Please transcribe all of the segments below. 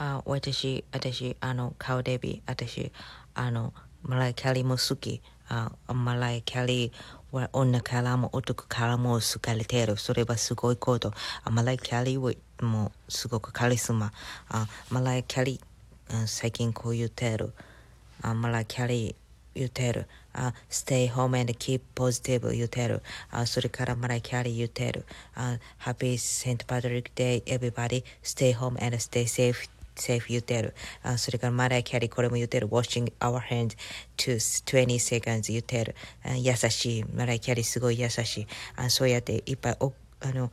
あ私、私、あの、顔デビ、私、あの、マライキャリーも好き。あマライキャリーは女からも男からも好かれている。それはすごいこと。あマライキャリーはもうすごくカリスマ。あマライキャリー、最近こう言ってる。あマライキャリー言ってる。あ stay home and keep positive 言ってる。あそれからマライキャリー言ってる。あ Happy St. Patrick Day everybody stay home and stay safe セーフ言ってる。あそれからマライキャリーこれも言ってる。washing our hands to 20 seconds 言ってる。あ優しい。マライキャリーすごい優しい。あそうやっていっぱいおあの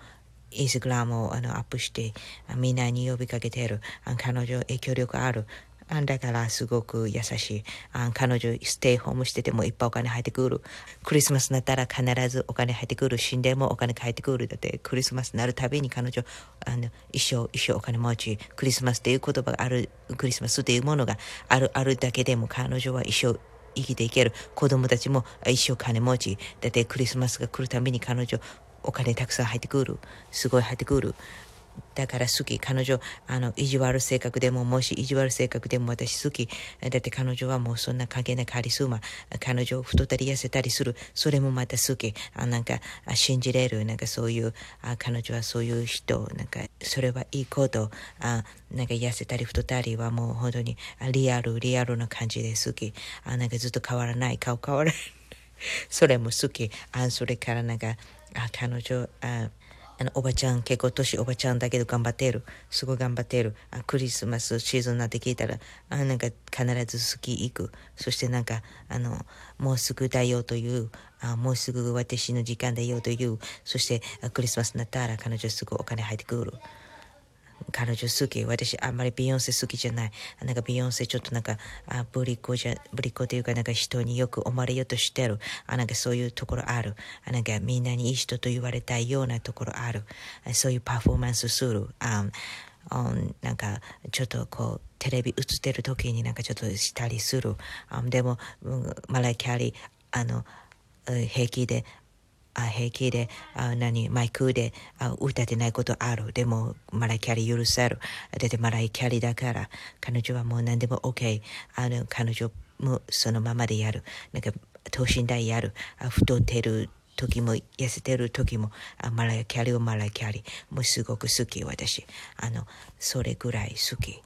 インスタグラムをあのアップしてみんなに呼びかけてる。あ彼女影響力ある。だからすごく優しい。あ彼女ステイホームしててもいっぱいお金入ってくる。クリスマスになったら必ずお金入ってくる。死んでもお金入ってくる。だってクリスマスになるたびに彼女あの一生一生お金持ち。クリスマスっていう言葉がある、クリスマスっていうものがあるあるだけでも彼女は一生生きていける。子供たちも一生金持ち。だってクリスマスが来るたびに彼女お金たくさん入ってくる。すごい入ってくる。だから好き。彼女、あの、意地悪性格でも、もし意地悪性格でも私好き。だって彼女はもうそんな関係ないカリスマ。彼女太ったり痩せたりする。それもまた好き。あなんか、信じれる。なんかそういう、あ彼女はそういう人。なんか、それはいいこと。あなんか痩せたり太ったりはもう本当にリアル、リアルな感じで好き。あなんかずっと変わらない。顔変わらない。それも好き。あそれからなんか、あ彼女、ああの、おばちゃん、結構年おばちゃんだけど頑張ってる。すごい頑張ってる。あクリスマスシーズンになって聞いたら、あなんか必ずスキー行く。そしてなんか、あの、もうすぐだよという、あもうすぐ私の時間だよという、そしてクリスマスになったら彼女すぐお金入ってくる。彼女好き。私、あんまりビヨンセ好きじゃない。なんかビヨンセちょっとなんか、あブリコじゃ、ブリコというかなんか人によく思われようとしてる。あなんかそういうところある。あなんかみんなにいい人と言われたいようなところある。そういうパフォーマンスする。あなんかちょっとこうテレビ映ってる時になんかちょっとしたりする。でも、マライキャリー、あの、平気で平気であ何マイクであ歌ってないことある。でもマライキャリー許せる。だってマライキャリーだから彼女はもう何でも OK あの彼女もそのままでやる。なんか等身大やる。あ太ってる時も痩せてる時もあマライキャリーはマライキャリー。もうすごく好き私。あのそれぐらい好き。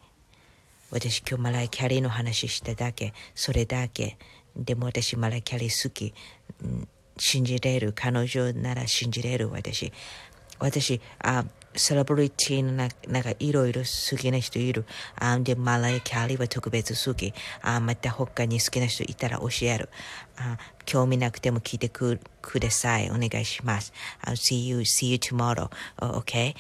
私今日マライキャリーの話しただけ。それだけ。でも私マライキャリー好き、うん信じれる。彼女なら信じれる、私。私、あ、セレブリティのななんかいろいろ好きな人いる。あで、マライ・キャリーは特別好き。あまた他に好きな人いたら教える。あ興味なくても聞いてくください。お願いします。I'll see you, see you tomorrow. Okay?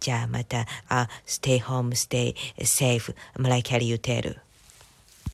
じゃあまた、あ stay home, stay safe. マライ・キャリー言ってる。